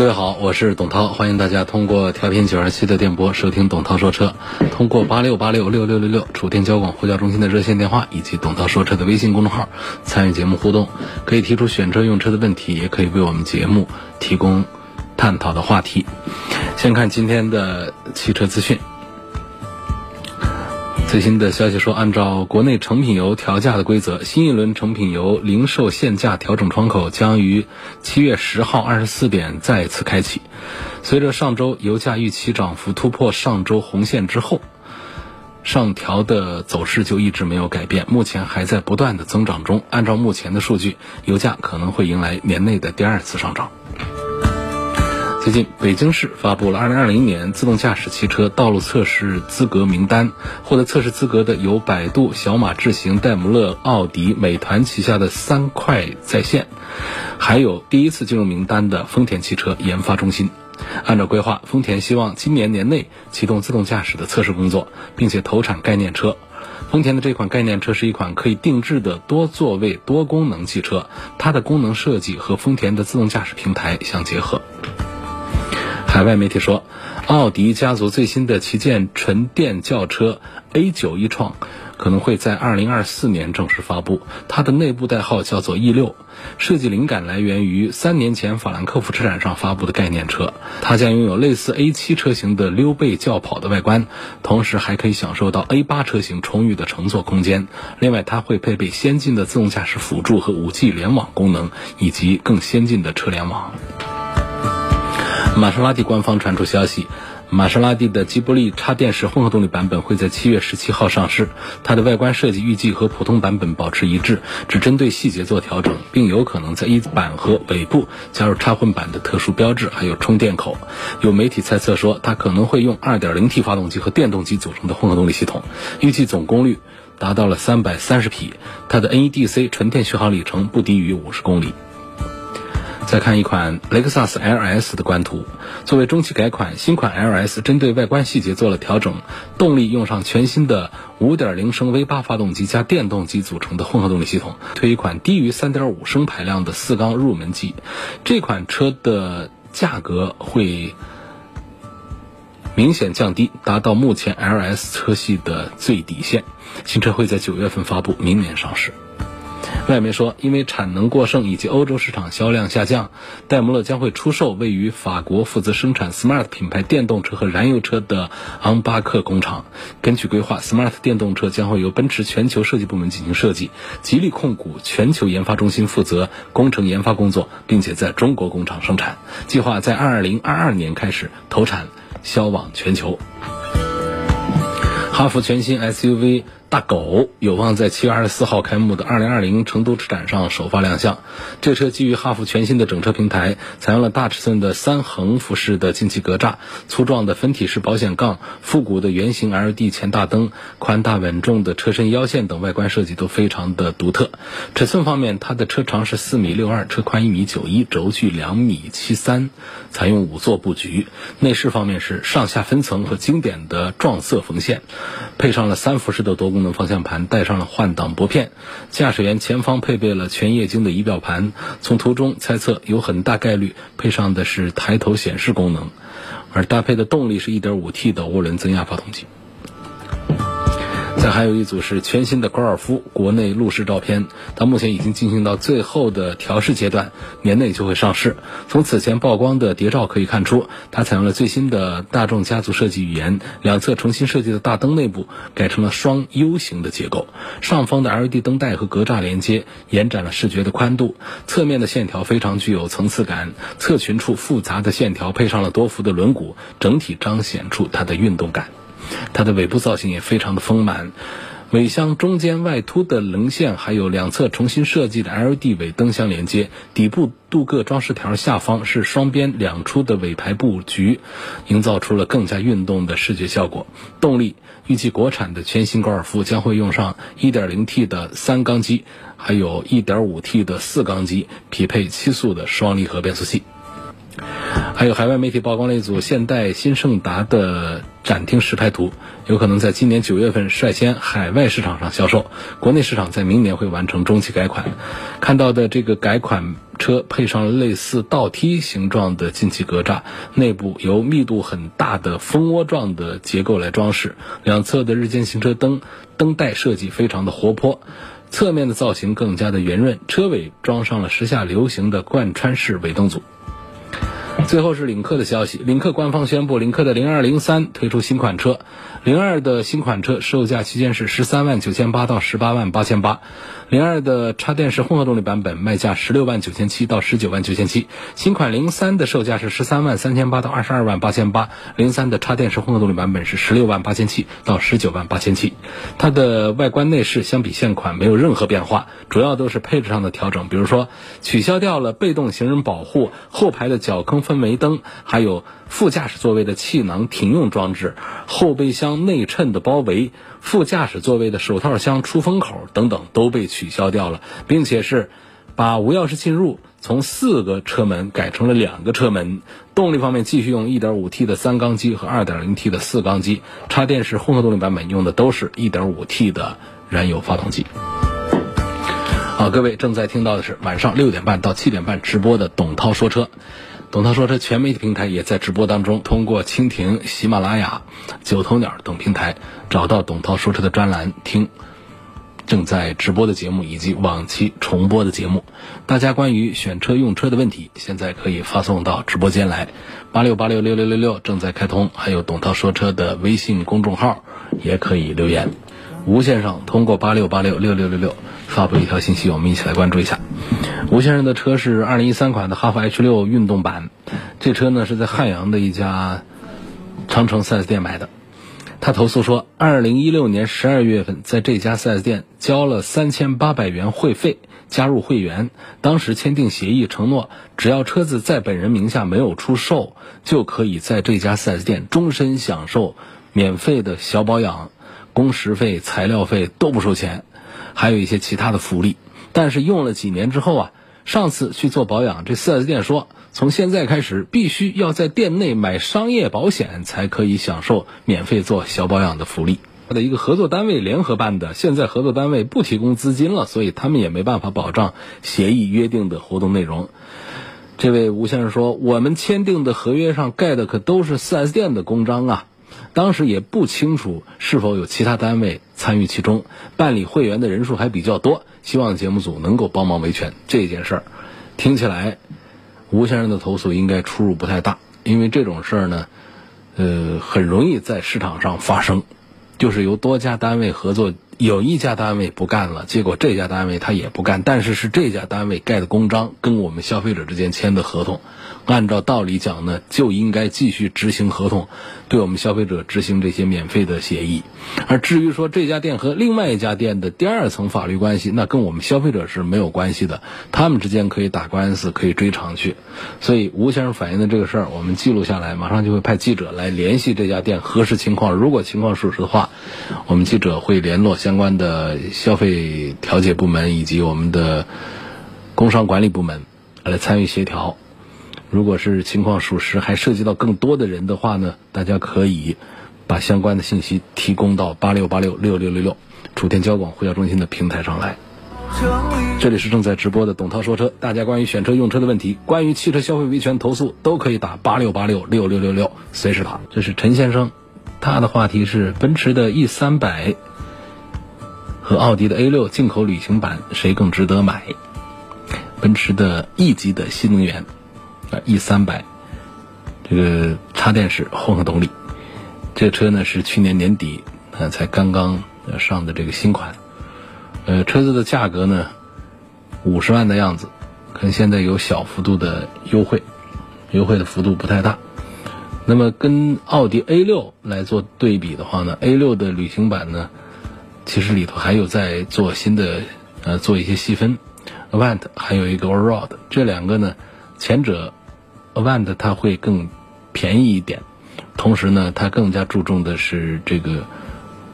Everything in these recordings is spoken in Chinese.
各位好，我是董涛，欢迎大家通过调频九二七的电波收听董涛说车，通过八六八六六六六六楚天交广呼叫中心的热线电话以及董涛说车的微信公众号参与节目互动，可以提出选车用车的问题，也可以为我们节目提供探讨的话题。先看今天的汽车资讯。最新的消息说，按照国内成品油调价的规则，新一轮成品油零售限价调整窗口将于七月十号二十四点再次开启。随着上周油价预期涨幅突破上周红线之后，上调的走势就一直没有改变，目前还在不断的增长中。按照目前的数据，油价可能会迎来年内的第二次上涨。最近，北京市发布了2020年自动驾驶汽车道路测试资格名单。获得测试资格的有百度、小马智行、戴姆勒、奥迪、美团旗下的三快在线，还有第一次进入名单的丰田汽车研发中心。按照规划，丰田希望今年年内启动自动驾驶的测试工作，并且投产概念车。丰田的这款概念车是一款可以定制的多座位多功能汽车，它的功能设计和丰田的自动驾驶平台相结合。海外媒体说，奥迪家族最新的旗舰纯电轿车 A9 一创可能会在2024年正式发布。它的内部代号叫做 E6，设计灵感来源于三年前法兰克福车展上发布的概念车。它将拥有类似 A7 车型的溜背轿跑的外观，同时还可以享受到 A8 车型充裕的乘坐空间。另外，它会配备先进的自动驾驶辅助和 5G 联网功能，以及更先进的车联网。玛莎拉蒂官方传出消息，玛莎拉蒂的吉布力插电式混合动力版本会在七月十七号上市。它的外观设计预计和普通版本保持一致，只针对细节做调整，并有可能在一板和尾部加入插混版的特殊标志，还有充电口。有媒体猜测说，它可能会用 2.0T 发动机和电动机组成的混合动力系统，预计总功率达到了330匹。它的 NEDC 纯电续航里程不低于50公里。再看一款雷克萨斯 LS 的官图，作为中期改款，新款 LS 针对外观细节做了调整，动力用上全新的5.0升 V8 发动机加电动机组成的混合动力系统，推一款低于3.5升排量的四缸入门级。这款车的价格会明显降低，达到目前 LS 车系的最底线。新车会在九月份发布，明年上市。外媒说，因为产能过剩以及欧洲市场销量下降，戴姆勒将会出售位于法国负责生产 Smart 品牌电动车和燃油车的昂巴克工厂。根据规划，Smart 电动车将会由奔驰全球设计部门进行设计，吉利控股全球研发中心负责工程研发工作，并且在中国工厂生产。计划在2022年开始投产，销往全球。哈弗全新 SUV。大狗有望在七月二十四号开幕的二零二零成都车展上首发亮相。这车基于哈弗全新的整车平台，采用了大尺寸的三横幅式的进气格栅、粗壮的分体式保险杠、复古的圆形 LED 前大灯、宽大稳重的车身腰线等外观设计都非常的独特。尺寸方面，它的车长是四米六二，车宽一米九一，轴距两米七三，采用五座布局。内饰方面是上下分层和经典的撞色缝线，配上了三辐式的多功。功能方向盘带上了换挡拨片，驾驶员前方配备了全液晶的仪表盘。从图中猜测，有很大概率配上的是抬头显示功能，而搭配的动力是一点五 T 的涡轮增压发动机。再还有一组是全新的高尔夫国内路试照片，它目前已经进行到最后的调试阶段，年内就会上市。从此前曝光的谍照可以看出，它采用了最新的大众家族设计语言，两侧重新设计的大灯内部改成了双 U 型的结构，上方的 LED 灯带和格栅连接延展了视觉的宽度，侧面的线条非常具有层次感，侧裙处复杂的线条配上了多幅的轮毂，整体彰显出它的运动感。它的尾部造型也非常的丰满，尾箱中间外凸的棱线，还有两侧重新设计的 LED 尾灯相连接，底部镀铬装饰条下方是双边两出的尾排布局，营造出了更加运动的视觉效果。动力预计国产的全新高尔夫将会用上 1.0T 的三缸机，还有 1.5T 的四缸机，匹配七速的双离合变速器。还有海外媒体曝光了一组现代新胜达的展厅实拍图，有可能在今年九月份率先海外市场上销售，国内市场在明年会完成中期改款。看到的这个改款车配上了类似倒梯形状的进气格栅，内部由密度很大的蜂窝状的结构来装饰，两侧的日间行车灯灯带设计非常的活泼，侧面的造型更加的圆润，车尾装上了时下流行的贯穿式尾灯组。最后是领克的消息，领克官方宣布，领克的零二零三推出新款车，零二的新款车售价区间是十三万九千八到十八万八千八，零二的插电式混合动力版本卖价十六万九千七到十九万九千七，新款零三的售价是十三万三千八到二十二万八千八，零三的插电式混合动力版本是十六万八千七到十九万八千七，它的外观内饰相比现款没有任何变化，主要都是配置上的调整，比如说取消掉了被动行人保护，后排的脚坑氛煤灯，还有副驾驶座位的气囊停用装置，后备箱内衬的包围，副驾驶座位的手套箱出风口等等都被取消掉了，并且是把无钥匙进入从四个车门改成了两个车门。动力方面继续用 1.5T 的三缸机和 2.0T 的四缸机，插电式混合动力版本用的都是 1.5T 的燃油发动机。好，各位正在听到的是晚上六点半到七点半直播的董涛说车。董涛说车全媒体平台也在直播当中，通过蜻蜓、喜马拉雅、九头鸟等平台找到董涛说车的专栏，听正在直播的节目以及往期重播的节目。大家关于选车用车的问题，现在可以发送到直播间来，八六八六六六六六正在开通，还有董涛说车的微信公众号也可以留言。吴先生通过八六八六六六六六发布一条信息，我们一起来关注一下。吴先生的车是二零一三款的哈弗 H 六运动版，这车呢是在汉阳的一家长城 4S 店买的。他投诉说，二零一六年十二月份在这家 4S 店交了三千八百元会费加入会员，当时签订协议承诺，只要车子在本人名下没有出售，就可以在这家 4S 店终身享受免费的小保养。工时费、材料费都不收钱，还有一些其他的福利。但是用了几年之后啊，上次去做保养，这 4S 店说，从现在开始必须要在店内买商业保险才可以享受免费做小保养的福利。他的一个合作单位联合办的，现在合作单位不提供资金了，所以他们也没办法保障协议约定的活动内容。这位吴先生说，我们签订的合约上盖的可都是 4S 店的公章啊。当时也不清楚是否有其他单位参与其中，办理会员的人数还比较多，希望节目组能够帮忙维权这件事儿。听起来，吴先生的投诉应该出入不太大，因为这种事儿呢，呃，很容易在市场上发生，就是由多家单位合作，有一家单位不干了，结果这家单位他也不干，但是是这家单位盖的公章跟我们消费者之间签的合同。按照道理讲呢，就应该继续执行合同，对我们消费者执行这些免费的协议。而至于说这家店和另外一家店的第二层法律关系，那跟我们消费者是没有关系的，他们之间可以打官司，可以追偿去。所以吴先生反映的这个事儿，我们记录下来，马上就会派记者来联系这家店核实情况。如果情况属实的话，我们记者会联络相关的消费调解部门以及我们的工商管理部门来参与协调。如果是情况属实，还涉及到更多的人的话呢，大家可以把相关的信息提供到八六八六六六六六楚天交广呼叫中心的平台上来。这里是正在直播的董涛说车，大家关于选车用车的问题，关于汽车消费维权投诉，都可以打八六八六六六六六，随时打。这是陈先生，他的话题是奔驰的 E 三百和奥迪的 A 六进口旅行版谁更值得买？奔驰的 E 级的新能源。啊，E 三百，这个插电式混合动力，这车呢是去年年底呃才刚刚上的这个新款，呃，车子的价格呢五十万的样子，可能现在有小幅度的优惠，优惠的幅度不太大。那么跟奥迪 A 六来做对比的话呢，A 六的旅行版呢其实里头还有在做新的呃做一些细分，Avant 还有一个 Allroad，这两个呢，前者 Avant 它会更便宜一点，同时呢，它更加注重的是这个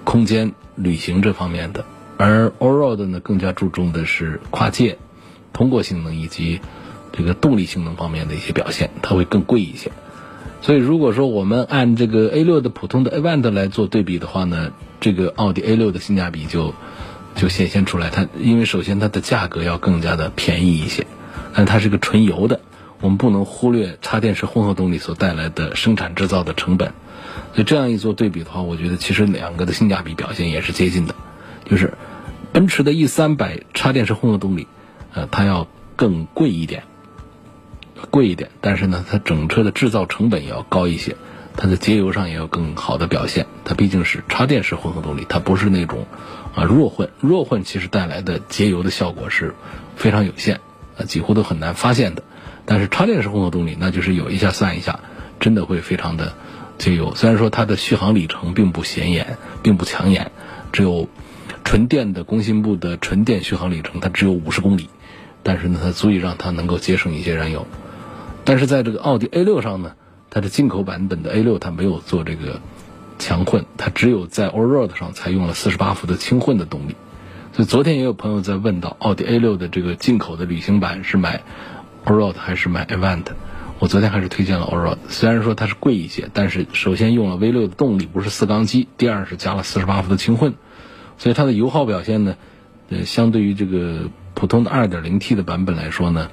空间旅行这方面的，而 Allroad 呢更加注重的是跨界、通过性能以及这个动力性能方面的一些表现，它会更贵一些。所以，如果说我们按这个 A 六的普通的 Avant 来做对比的话呢，这个奥迪 A 六的性价比就就显现出来。它因为首先它的价格要更加的便宜一些，但它是个纯油的，我们不能忽略插电式混合动力所带来的生产制造的成本。所以这样一做对比的话，我觉得其实两个的性价比表现也是接近的，就是奔驰的 E 三百插电式混合动力，呃，它要更贵一点。贵一点，但是呢，它整车的制造成本也要高一些，它的节油上也有更好的表现。它毕竟是插电式混合动力，它不是那种啊弱混。弱混其实带来的节油的效果是非常有限，啊几乎都很难发现的。但是插电式混合动力，那就是有一下算一下，真的会非常的节油。虽然说它的续航里程并不显眼，并不抢眼，只有纯电的工信部的纯电续航里程，它只有五十公里，但是呢，它足以让它能够节省一些燃油。但是在这个奥迪 A 六上呢，它的进口版本的 A 六它没有做这个强混，它只有在 Allroad 上采用了四十八伏的轻混的动力。所以昨天也有朋友在问到，奥迪 A 六的这个进口的旅行版是买 o r o a d 还是买 Avant？我昨天还是推荐了 o r o a d 虽然说它是贵一些，但是首先用了 V 六的动力不是四缸机，第二是加了四十八伏的轻混，所以它的油耗表现呢，呃，相对于这个普通的二点零 T 的版本来说呢。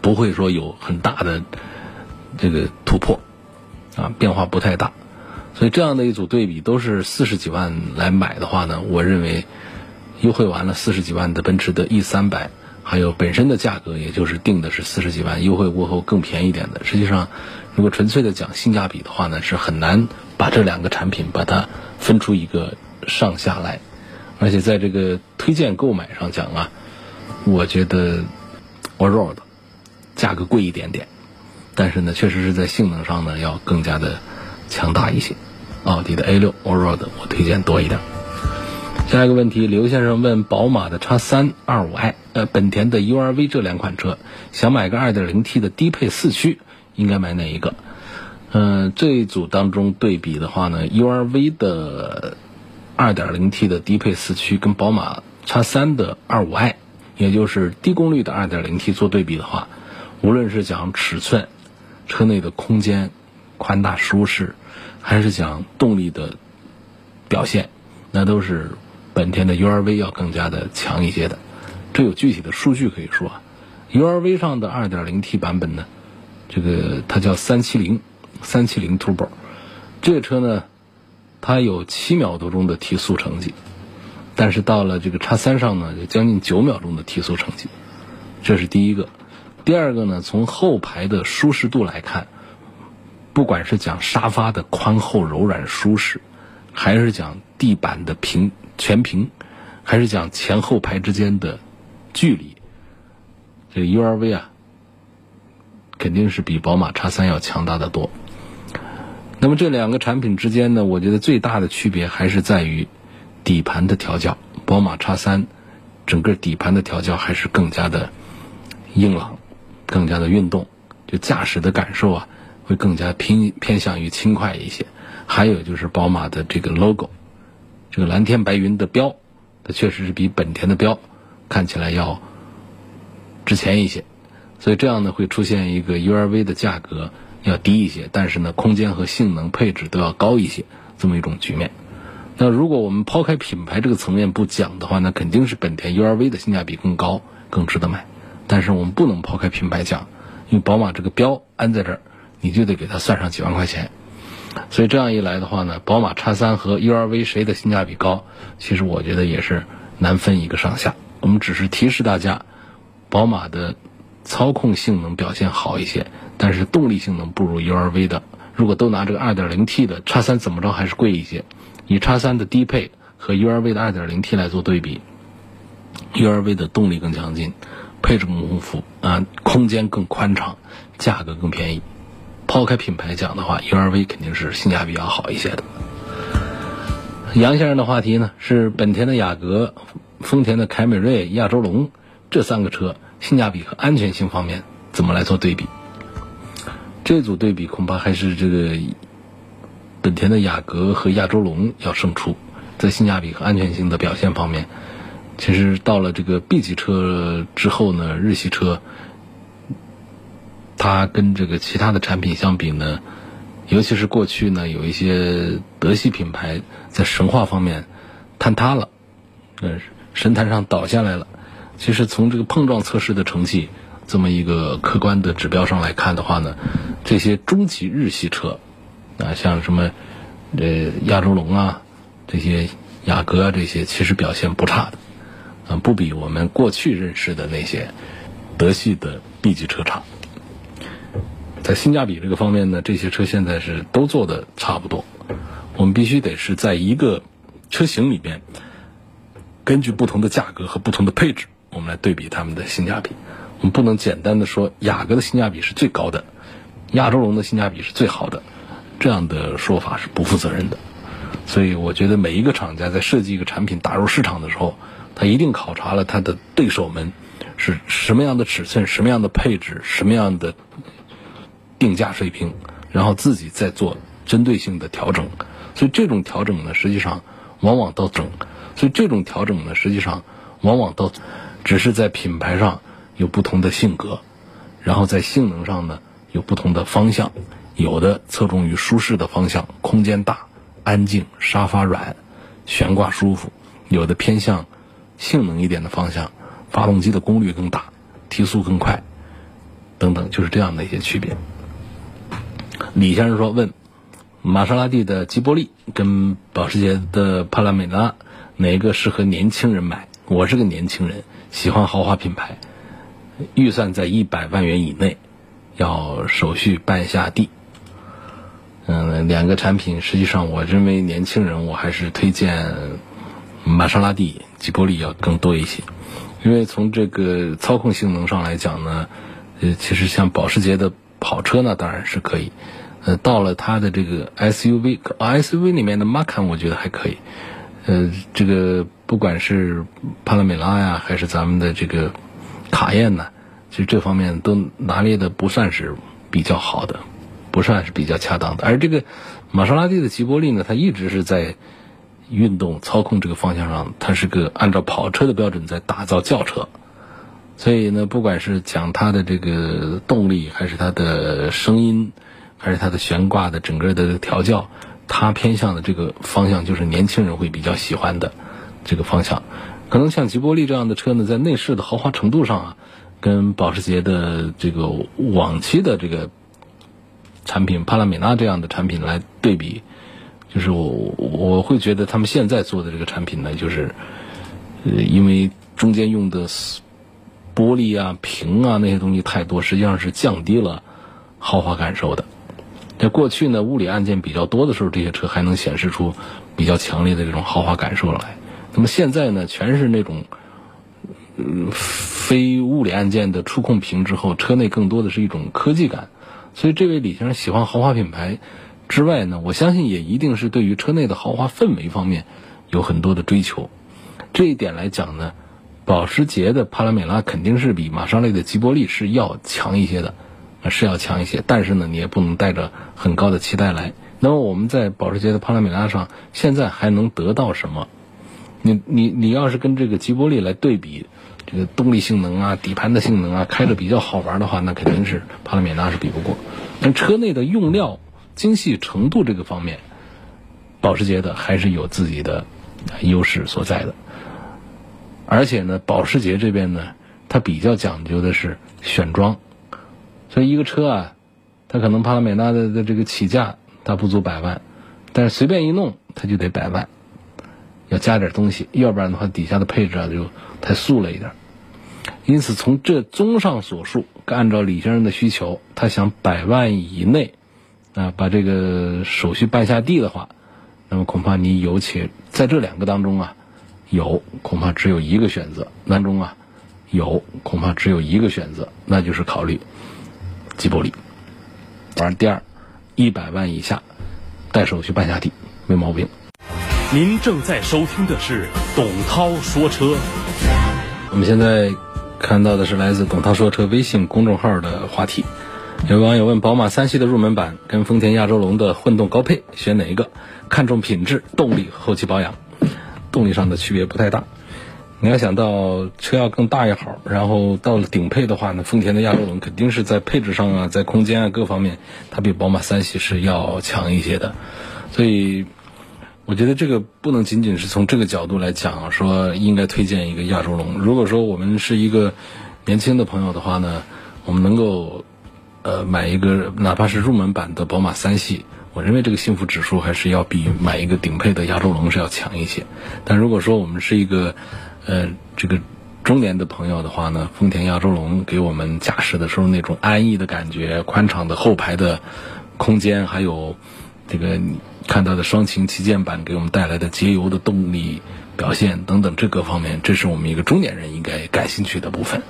不会说有很大的这个突破，啊，变化不太大，所以这样的一组对比都是四十几万来买的话呢，我认为优惠完了四十几万的奔驰的 E 三百，还有本身的价格也就是定的是四十几万，优惠过后更便宜点的。实际上，如果纯粹的讲性价比的话呢，是很难把这两个产品把它分出一个上下来，而且在这个推荐购买上讲啊，我觉得 Allroad。价格贵一点点，但是呢，确实是在性能上呢要更加的强大一些。奥迪的 A 六 Allroad 我推荐多一点。下一个问题，刘先生问：宝马的 X 三二五 i，呃，本田的 URV 这两款车，想买个 2.0T 的低配四驱，应该买哪一个？嗯，这一组当中对比的话呢，URV 的 2.0T 的低配四驱跟宝马 X 三的二五 i，也就是低功率的 2.0T 做对比的话。无论是讲尺寸、车内的空间宽大舒适，还是讲动力的表现，那都是本田的 URV 要更加的强一些的。这有具体的数据可以说，URV 上的 2.0T 版本呢，这个它叫370 370 Turbo，这个车呢，它有七秒多钟的提速成绩，但是到了这个叉三上呢，有将近九秒钟的提速成绩，这是第一个。第二个呢，从后排的舒适度来看，不管是讲沙发的宽厚柔软舒适，还是讲地板的平全屏，还是讲前后排之间的距离，这个 URV 啊，肯定是比宝马叉三要强大的多。那么这两个产品之间呢，我觉得最大的区别还是在于底盘的调教。宝马叉三整个底盘的调教还是更加的硬朗。更加的运动，就驾驶的感受啊，会更加偏偏向于轻快一些。还有就是宝马的这个 logo，这个蓝天白云的标，它确实是比本田的标看起来要值钱一些。所以这样呢，会出现一个 URV 的价格要低一些，但是呢，空间和性能配置都要高一些，这么一种局面。那如果我们抛开品牌这个层面不讲的话，那肯定是本田 URV 的性价比更高，更值得买。但是我们不能抛开品牌讲，因为宝马这个标安在这儿，你就得给它算上几万块钱。所以这样一来的话呢，宝马叉三和 URV 谁的性价比高？其实我觉得也是难分一个上下。我们只是提示大家，宝马的操控性能表现好一些，但是动力性能不如 URV 的。如果都拿这个 2.0T 的叉三怎么着还是贵一些。以叉三的低配和 URV 的 2.0T 来做对比，URV 的动力更强劲。配置更丰富啊，空间更宽敞，价格更便宜。抛开品牌讲的话，URV 肯定是性价比要好一些的。杨先生的话题呢是本田的雅阁、丰田的凯美瑞、亚洲龙这三个车性价比和安全性方面怎么来做对比？这组对比恐怕还是这个本田的雅阁和亚洲龙要胜出，在性价比和安全性的表现方面，其实到了这个 B 级车之后呢，日系车它跟这个其他的产品相比呢。尤其是过去呢，有一些德系品牌在神话方面坍塌了，呃，神坛上倒下来了。其实从这个碰撞测试的成绩这么一个客观的指标上来看的话呢，这些中级日系车啊，像什么呃亚洲龙啊，这些雅阁啊这些，其实表现不差的，啊，不比我们过去认识的那些德系的 B 级车差。在性价比这个方面呢，这些车现在是都做的差不多。我们必须得是在一个车型里边，根据不同的价格和不同的配置，我们来对比它们的性价比。我们不能简单的说雅阁的性价比是最高的，亚洲龙的性价比是最好的，这样的说法是不负责任的。所以我觉得每一个厂家在设计一个产品打入市场的时候，他一定考察了他的对手们是什么样的尺寸、什么样的配置、什么样的。定价水平，然后自己再做针对性的调整，所以这种调整呢，实际上往往到整，所以这种调整呢，实际上往往到只是在品牌上有不同的性格，然后在性能上呢有不同的方向，有的侧重于舒适的方向，空间大、安静、沙发软、悬挂舒服；有的偏向性能一点的方向，发动机的功率更大、提速更快等等，就是这样的一些区别。李先生说：“问玛莎拉蒂的吉波利跟保时捷的帕拉梅拉哪个适合年轻人买？我是个年轻人，喜欢豪华品牌，预算在一百万元以内，要手续办下地。嗯，两个产品，实际上我认为年轻人我还是推荐玛莎拉蒂吉波利要更多一些，因为从这个操控性能上来讲呢，呃，其实像保时捷的。”跑车呢当然是可以，呃，到了它的这个 SUV，SUV 里面的 Macan 我觉得还可以，呃，这个不管是帕拉梅拉呀，还是咱们的这个卡宴呢，其实这方面都拿捏的不算是比较好的，不算是比较恰当的。而这个玛莎拉蒂的吉波利呢，它一直是在运动操控这个方向上，它是个按照跑车的标准在打造轿车。所以呢，不管是讲它的这个动力，还是它的声音，还是它的悬挂的整个的调教，它偏向的这个方向就是年轻人会比较喜欢的这个方向。可能像吉波利这样的车呢，在内饰的豪华程度上啊，跟保时捷的这个往期的这个产品帕拉梅拉这样的产品来对比，就是我我会觉得他们现在做的这个产品呢，就是呃，因为中间用的。玻璃啊、屏啊那些东西太多，实际上是降低了豪华感受的。在过去呢，物理按键比较多的时候，这些车还能显示出比较强烈的这种豪华感受来。那么现在呢，全是那种非物理按键的触控屏之后，车内更多的是一种科技感。所以，这位李先生喜欢豪华品牌之外呢，我相信也一定是对于车内的豪华氛围方面有很多的追求。这一点来讲呢。保时捷的帕拉梅拉肯定是比玛莎拉蒂的吉波利是要强一些的，是要强一些。但是呢，你也不能带着很高的期待来。那么我们在保时捷的帕拉梅拉上，现在还能得到什么？你你你要是跟这个吉波利来对比，这个动力性能啊、底盘的性能啊，开着比较好玩的话，那肯定是帕拉梅拉是比不过。但车内的用料精细程度这个方面，保时捷的还是有自己的优势所在的。而且呢，保时捷这边呢，它比较讲究的是选装，所以一个车啊，它可能帕拉梅拉的的这个起价它不足百万，但是随便一弄它就得百万，要加点东西，要不然的话底下的配置啊就太素了一点。因此从这综上所述，按照李先生的需求，他想百万以内啊把这个手续办下地的话，那么恐怕你有且在这两个当中啊。有恐怕只有一个选择，当中啊，有恐怕只有一个选择，那就是考虑吉博利。完第二，一百万以下带手续办下地没毛病。您正在收听的是董涛说车。我们现在看到的是来自董涛说车微信公众号的话题。有网友问：宝马三系的入门版跟丰田亚洲龙的混动高配选哪一个？看重品质、动力、后期保养。动力上的区别不太大。你要想到车要更大一号，然后到了顶配的话呢，丰田的亚洲龙肯定是在配置上啊，在空间啊各方面，它比宝马三系是要强一些的。所以。我觉得这个不能仅仅是从这个角度来讲，说应该推荐一个亚洲龙。如果说我们是一个年轻的朋友的话呢，我们能够呃买一个哪怕是入门版的宝马三系，我认为这个幸福指数还是要比买一个顶配的亚洲龙是要强一些。但如果说我们是一个呃这个中年的朋友的话呢，丰田亚洲龙给我们驾驶的时候那种安逸的感觉，宽敞的后排的空间，还有这个。看到的双擎旗舰版给我们带来的节油的动力表现等等这个方面，这是我们一个中年人应该感兴趣的部分。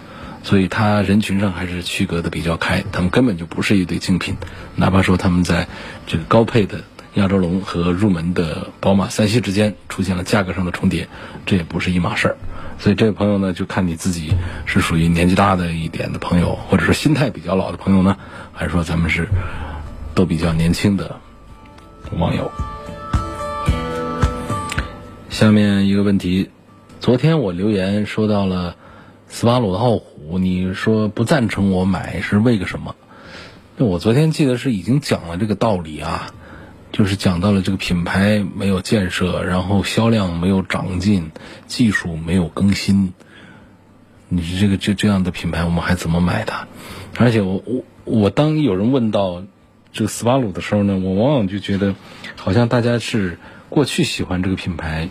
所以它人群上还是区隔的比较开，他们根本就不是一对竞品。哪怕说他们在这个高配的亚洲龙和入门的宝马三系之间出现了价格上的重叠，这也不是一码事儿。所以这位朋友呢，就看你自己是属于年纪大的一点的朋友，或者说心态比较老的朋友呢，还是说咱们是都比较年轻的。网友，下面一个问题，昨天我留言说到了斯巴鲁的傲虎，你说不赞成我买是为个什么？那我昨天记得是已经讲了这个道理啊，就是讲到了这个品牌没有建设，然后销量没有长进，技术没有更新，你这个这这样的品牌，我们还怎么买它？而且我我我当有人问到。这个斯巴鲁的时候呢，我往往就觉得，好像大家是过去喜欢这个品牌，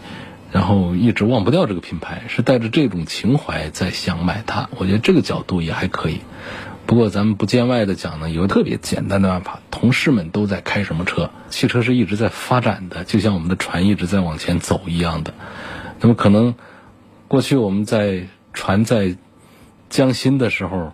然后一直忘不掉这个品牌，是带着这种情怀在想买它。我觉得这个角度也还可以。不过咱们不见外的讲呢，有个特别简单的办法：同事们都在开什么车？汽车是一直在发展的，就像我们的船一直在往前走一样的。那么可能过去我们在船在江心的时候，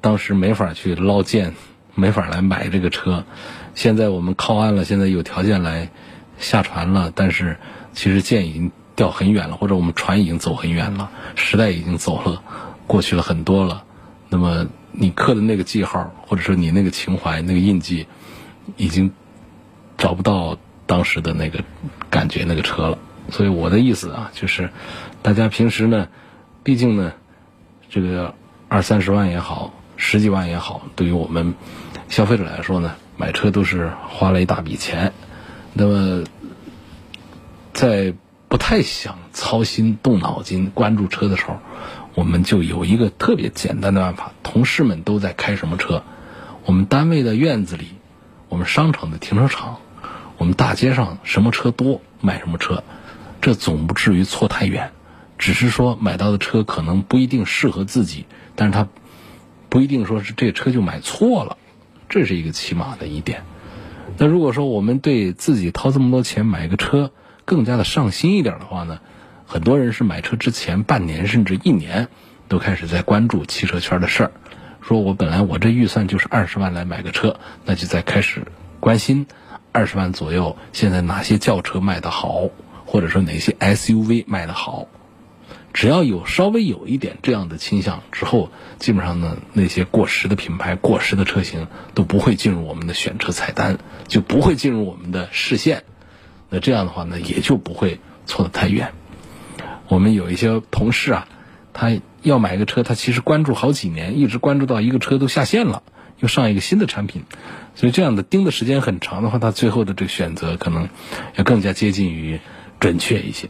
当时没法去捞舰。没法来买这个车，现在我们靠岸了，现在有条件来下船了，但是其实剑已经掉很远了，或者我们船已经走很远了，时代已经走了，过去了很多了。那么你刻的那个记号，或者说你那个情怀、那个印记，已经找不到当时的那个感觉、那个车了。所以我的意思啊，就是大家平时呢，毕竟呢，这个二三十万也好。十几万也好，对于我们消费者来说呢，买车都是花了一大笔钱。那么，在不太想操心、动脑筋关注车的时候，我们就有一个特别简单的办法：同事们都在开什么车，我们单位的院子里，我们商场的停车场，我们大街上什么车多，买什么车，这总不至于错太远。只是说买到的车可能不一定适合自己，但是它。不一定说是这车就买错了，这是一个起码的一点。那如果说我们对自己掏这么多钱买个车更加的上心一点的话呢，很多人是买车之前半年甚至一年都开始在关注汽车圈的事儿。说我本来我这预算就是二十万来买个车，那就在开始关心二十万左右现在哪些轿车卖的好，或者说哪些 SUV 卖的好。只要有稍微有一点这样的倾向之后，基本上呢，那些过时的品牌、过时的车型都不会进入我们的选车菜单，就不会进入我们的视线。那这样的话呢，也就不会错得太远。我们有一些同事啊，他要买一个车，他其实关注好几年，一直关注到一个车都下线了，又上一个新的产品，所以这样的盯的时间很长的话，他最后的这个选择可能要更加接近于准确一些。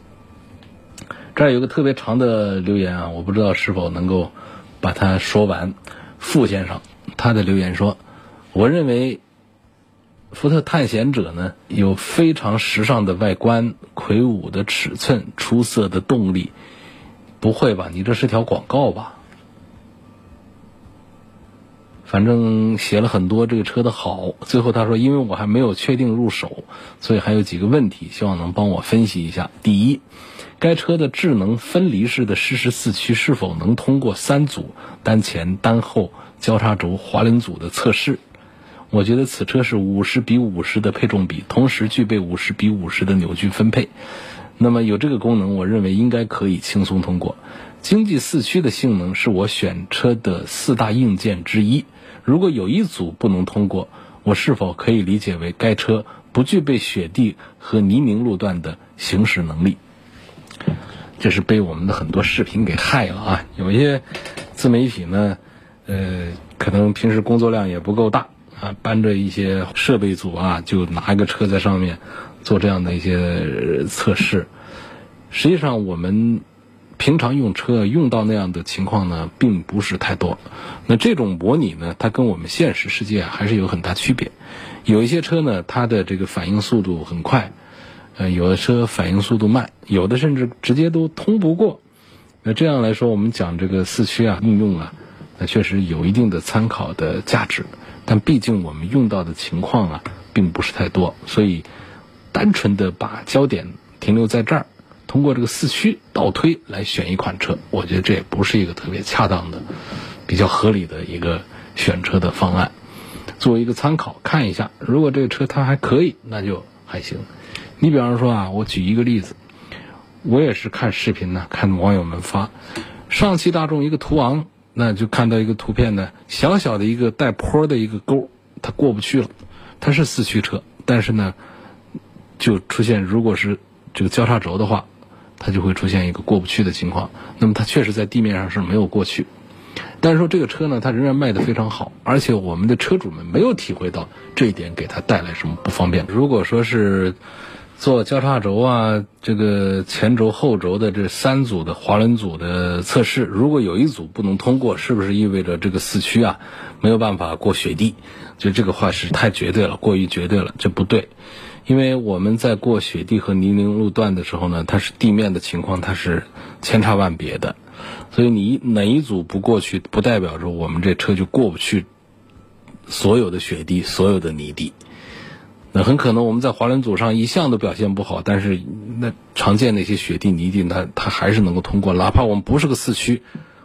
这儿有个特别长的留言啊，我不知道是否能够把它说完。傅先生他的留言说：“我认为福特探险者呢有非常时尚的外观、魁梧的尺寸、出色的动力。”不会吧？你这是条广告吧？反正写了很多这个车的好。最后他说：“因为我还没有确定入手，所以还有几个问题，希望能帮我分析一下。第一。”该车的智能分离式的适时四驱是否能通过三组单前单后交叉轴滑轮组的测试？我觉得此车是五十比五十的配重比，同时具备五十比五十的扭矩分配。那么有这个功能，我认为应该可以轻松通过。经济四驱的性能是我选车的四大硬件之一。如果有一组不能通过，我是否可以理解为该车不具备雪地和泥泞路段的行驶能力？这是被我们的很多视频给害了啊！有一些自媒体呢，呃，可能平时工作量也不够大啊，搬着一些设备组啊，就拿一个车在上面做这样的一些测试。实际上，我们平常用车用到那样的情况呢，并不是太多。那这种模拟呢，它跟我们现实世界还是有很大区别。有一些车呢，它的这个反应速度很快。呃，有的车反应速度慢，有的甚至直接都通不过。那这样来说，我们讲这个四驱啊应用啊，那确实有一定的参考的价值。但毕竟我们用到的情况啊，并不是太多，所以单纯的把焦点停留在这儿，通过这个四驱倒推来选一款车，我觉得这也不是一个特别恰当的、比较合理的一个选车的方案。作为一个参考看一下，如果这个车它还可以，那就还行。你比方说啊，我举一个例子，我也是看视频呢，看网友们发，上汽大众一个途昂，那就看到一个图片呢，小小的一个带坡的一个沟，它过不去了，它是四驱车，但是呢，就出现如果是这个交叉轴的话，它就会出现一个过不去的情况，那么它确实在地面上是没有过去，但是说这个车呢，它仍然卖得非常好，而且我们的车主们没有体会到这一点给它带来什么不方便。如果说是做交叉轴啊，这个前轴后轴的这三组的滑轮组的测试，如果有一组不能通过，是不是意味着这个四驱啊没有办法过雪地？就这个话是太绝对了，过于绝对了，这不对。因为我们在过雪地和泥泞路段的时候呢，它是地面的情况，它是千差万别的，所以你哪一组不过去，不代表着我们这车就过不去所有的雪地、所有的泥地。那很可能我们在滑轮组上一向都表现不好，但是那常见那些雪地泥地，它它还是能够通过。哪怕我们不是个四驱，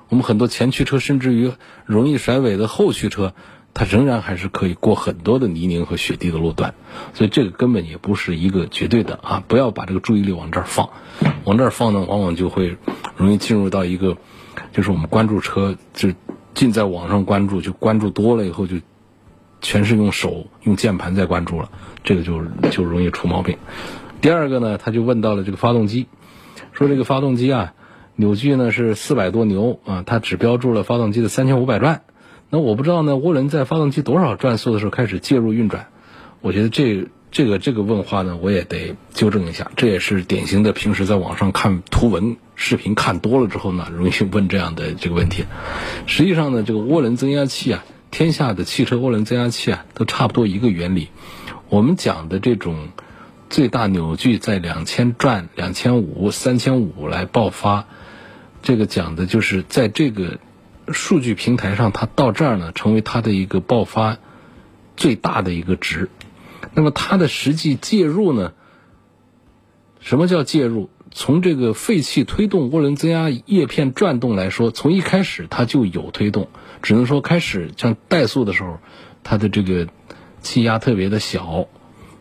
我们很多前驱车，甚至于容易甩尾的后驱车，它仍然还是可以过很多的泥泞和雪地的路段。所以这个根本也不是一个绝对的啊！不要把这个注意力往这儿放，往这儿放呢，往往就会容易进入到一个，就是我们关注车就尽在网上关注，就关注多了以后就。全是用手用键盘在关注了，这个就就容易出毛病。第二个呢，他就问到了这个发动机，说这个发动机啊，扭矩呢是四百多牛啊，它只标注了发动机的三千五百转。那我不知道呢，涡轮在发动机多少转速的时候开始介入运转？我觉得这这个这个问话呢，我也得纠正一下。这也是典型的平时在网上看图文视频看多了之后呢，容易问这样的这个问题。实际上呢，这个涡轮增压器啊。天下的汽车涡轮增压器啊，都差不多一个原理。我们讲的这种最大扭矩在两千转、两千五、三千五来爆发，这个讲的就是在这个数据平台上，它到这儿呢，成为它的一个爆发最大的一个值。那么它的实际介入呢？什么叫介入？从这个废气推动涡轮增压叶片转动来说，从一开始它就有推动。只能说开始像怠速的时候，它的这个气压特别的小，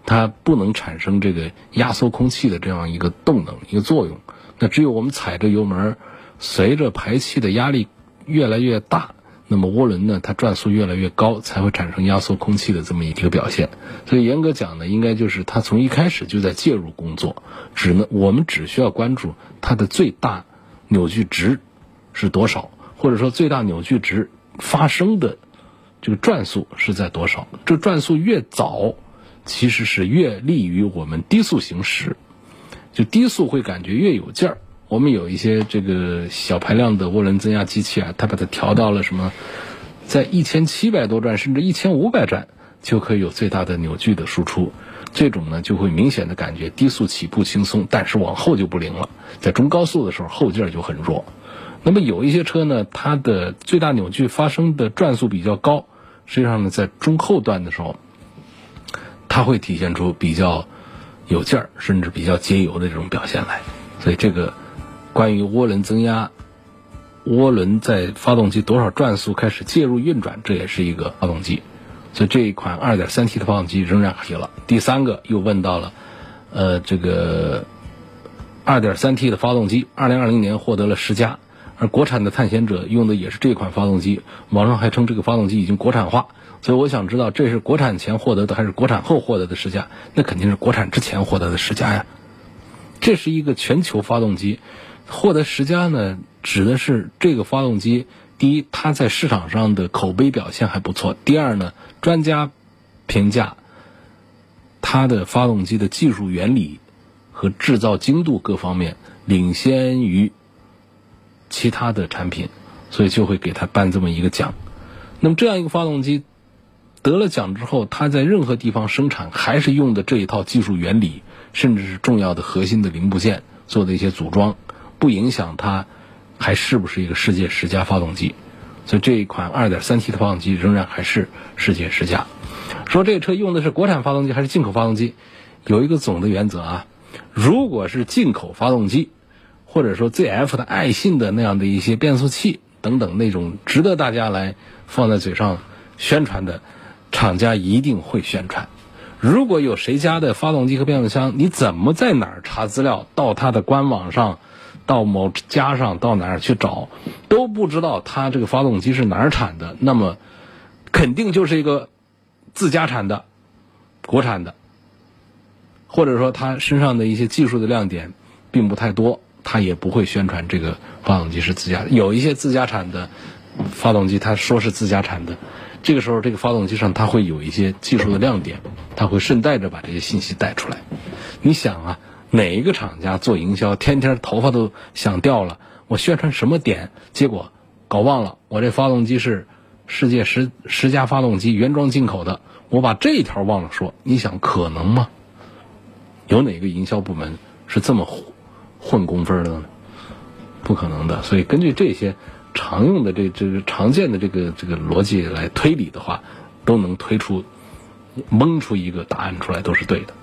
它不能产生这个压缩空气的这样一个动能一个作用。那只有我们踩着油门，随着排气的压力越来越大，那么涡轮呢它转速越来越高，才会产生压缩空气的这么一个表现。所以严格讲呢，应该就是它从一开始就在介入工作，只能我们只需要关注它的最大扭矩值是多少，或者说最大扭矩值。发生的这个转速是在多少？这转速越早，其实是越利于我们低速行驶。就低速会感觉越有劲儿。我们有一些这个小排量的涡轮增压机器啊，它把它调到了什么，在一千七百多转甚至一千五百转就可以有最大的扭矩的输出。这种呢就会明显的感觉低速起步轻松，但是往后就不灵了。在中高速的时候后劲儿就很弱。那么有一些车呢，它的最大扭矩发生的转速比较高，实际上呢，在中后段的时候，它会体现出比较有劲儿，甚至比较节油的这种表现来。所以这个关于涡轮增压，涡轮在发动机多少转速开始介入运转，这也是一个发动机所以这一款 2.3T 的发动机仍然可以了。第三个又问到了，呃，这个 2.3T 的发动机，2020年获得了十佳，而国产的探险者用的也是这款发动机，网上还称这个发动机已经国产化。所以我想知道，这是国产前获得的还是国产后获得的十佳？那肯定是国产之前获得的十佳呀。这是一个全球发动机，获得十佳呢，指的是这个发动机。第一，它在市场上的口碑表现还不错；第二呢，专家评价它的发动机的技术原理和制造精度各方面领先于其他的产品，所以就会给他颁这么一个奖。那么这样一个发动机得了奖之后，它在任何地方生产还是用的这一套技术原理，甚至是重要的核心的零部件做的一些组装，不影响它。还是不是一个世界十佳发动机？所以这一款 2.3T 的发动机仍然还是世界十佳。说这个车用的是国产发动机还是进口发动机？有一个总的原则啊，如果是进口发动机，或者说 ZF 的爱信的那样的一些变速器等等那种值得大家来放在嘴上宣传的，厂家一定会宣传。如果有谁家的发动机和变速箱，你怎么在哪儿查资料？到它的官网上。到某家上到哪儿去找，都不知道它这个发动机是哪儿产的，那么肯定就是一个自家产的、国产的，或者说它身上的一些技术的亮点并不太多，它也不会宣传这个发动机是自家。有一些自家产的发动机，他说是自家产的，这个时候这个发动机上它会有一些技术的亮点，它会顺带着把这些信息带出来。你想啊。哪一个厂家做营销，天天头发都想掉了？我宣传什么点？结果搞忘了，我这发动机是世界十十佳发动机，原装进口的。我把这一条忘了说，你想可能吗？有哪个营销部门是这么混工分的呢？不可能的。所以根据这些常用的这这个常见的这个这个逻辑来推理的话，都能推出蒙出一个答案出来，都是对的。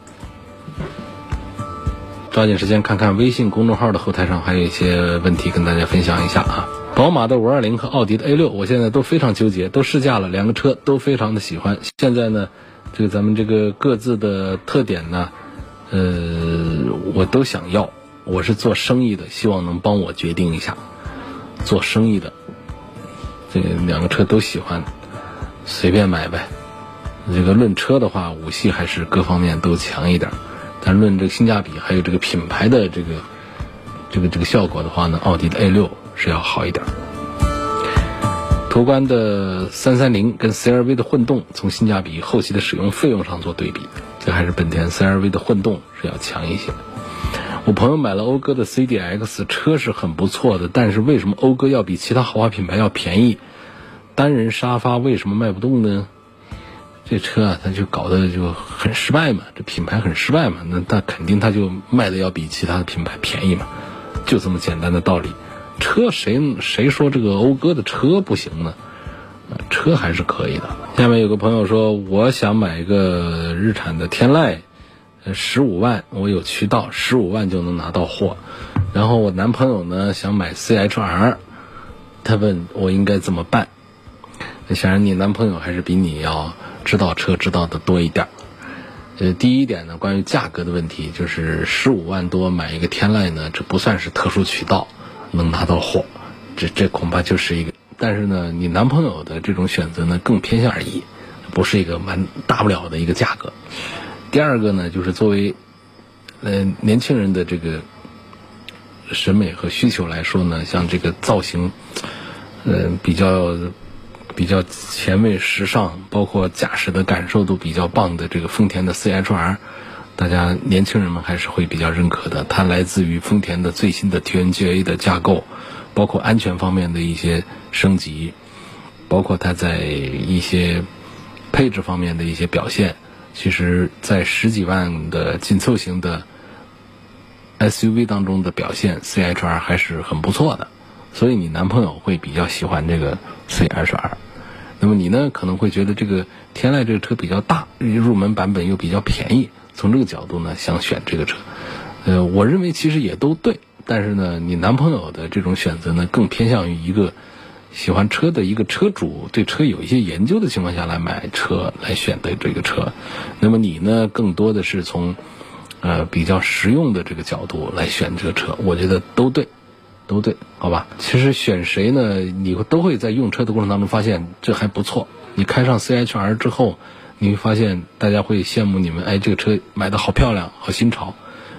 抓紧时间看看微信公众号的后台上还有一些问题跟大家分享一下啊。宝马的五二零和奥迪的 A 六，我现在都非常纠结，都试驾了，两个车都非常的喜欢。现在呢，这个咱们这个各自的特点呢，呃，我都想要。我是做生意的，希望能帮我决定一下。做生意的，这两个车都喜欢，随便买呗。这个论车的话，五系还是各方面都强一点。但论这个性价比，还有这个品牌的这个这个这个效果的话呢，奥迪的 A 六是要好一点。途观的三三零跟 CRV 的混动，从性价比、后期的使用费用上做对比，这还是本田 CRV 的混动是要强一些。我朋友买了讴歌的 CDX 车是很不错的，但是为什么讴歌要比其他豪华品牌要便宜？单人沙发为什么卖不动呢？这车啊，它就搞得就很失败嘛，这品牌很失败嘛，那那肯定它就卖的要比其他的品牌便宜嘛，就这么简单的道理。车谁谁说这个讴歌的车不行呢？车还是可以的。下面有个朋友说，我想买一个日产的天籁，十五万，我有渠道，十五万就能拿到货。然后我男朋友呢想买 CHR，他问我应该怎么办？显然你男朋友还是比你要。知道车知道的多一点，呃，第一点呢，关于价格的问题，就是十五万多买一个天籁呢，这不算是特殊渠道能拿到货，这这恐怕就是一个。但是呢，你男朋友的这种选择呢，更偏向而已，不是一个蛮大不了的一个价格。第二个呢，就是作为呃年轻人的这个审美和需求来说呢，像这个造型，呃比较。比较前卫、时尚，包括驾驶的感受都比较棒的这个丰田的 CHR，大家年轻人们还是会比较认可的。它来自于丰田的最新的 TNGA 的架构，包括安全方面的一些升级，包括它在一些配置方面的一些表现，其实在十几万的紧凑型的 SUV 当中的表现，CHR 还是很不错的。所以你男朋友会比较喜欢这个 CHR，那么你呢可能会觉得这个天籁这个车比较大，入门版本又比较便宜，从这个角度呢想选这个车，呃，我认为其实也都对，但是呢，你男朋友的这种选择呢更偏向于一个喜欢车的一个车主，对车有一些研究的情况下来买车来选的这个车。那么你呢，更多的是从呃比较实用的这个角度来选这个车，我觉得都对，都对，好吧？其实选谁呢，你都会在用车的过程当中发现这还不错。你开上 CHR 之后，你会发现大家会羡慕你们，哎，这个车买的好漂亮，好新潮。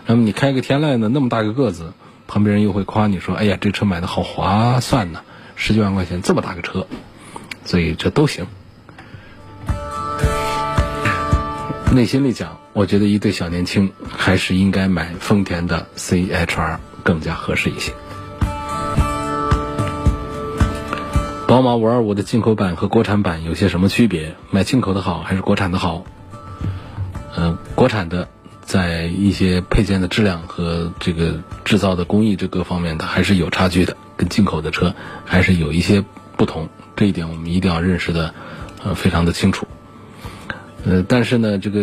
那么你开个天籁呢，那么大个个子，旁边人又会夸你说，哎呀，这车买的好划算呢，十几万块钱这么大个车，所以这都行。内心里讲，我觉得一对小年轻还是应该买丰田的 CHR 更加合适一些。宝马五二五的进口版和国产版有些什么区别？买进口的好还是国产的好？嗯，国产的在一些配件的质量和这个制造的工艺这各方面，它还是有差距的，跟进口的车还是有一些不同。这一点我们一定要认识的呃非常的清楚。呃，但是呢，这个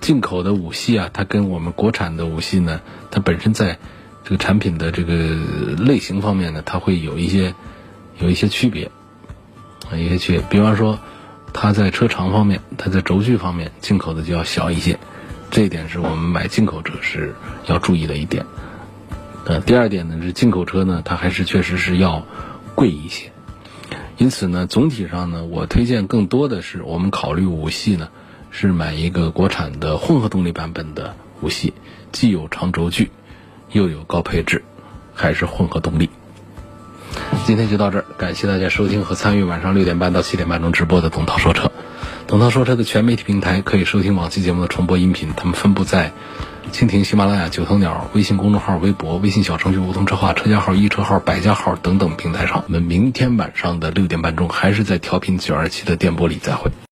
进口的五系啊，它跟我们国产的五系呢，它本身在这个产品的这个类型方面呢，它会有一些。有一些区别，啊，一些区别，比方说，它在车长方面，它在轴距方面，进口的就要小一些，这一点是我们买进口车是要注意的一点。呃，第二点呢是进口车呢，它还是确实是要贵一些，因此呢，总体上呢，我推荐更多的是我们考虑五系呢，是买一个国产的混合动力版本的五系，既有长轴距，又有高配置，还是混合动力。今天就到这儿，感谢大家收听和参与晚上六点半到七点半钟直播的董涛说车。董涛说车的全媒体平台可以收听往期节目的重播音频，他们分布在蜻蜓、喜马拉雅、九头鸟、微信公众号、微博、微信小程序“梧桐车话”、车架号、易车号、百家号等等平台上。我们明天晚上的六点半钟还是在调频九二七的电波里再会。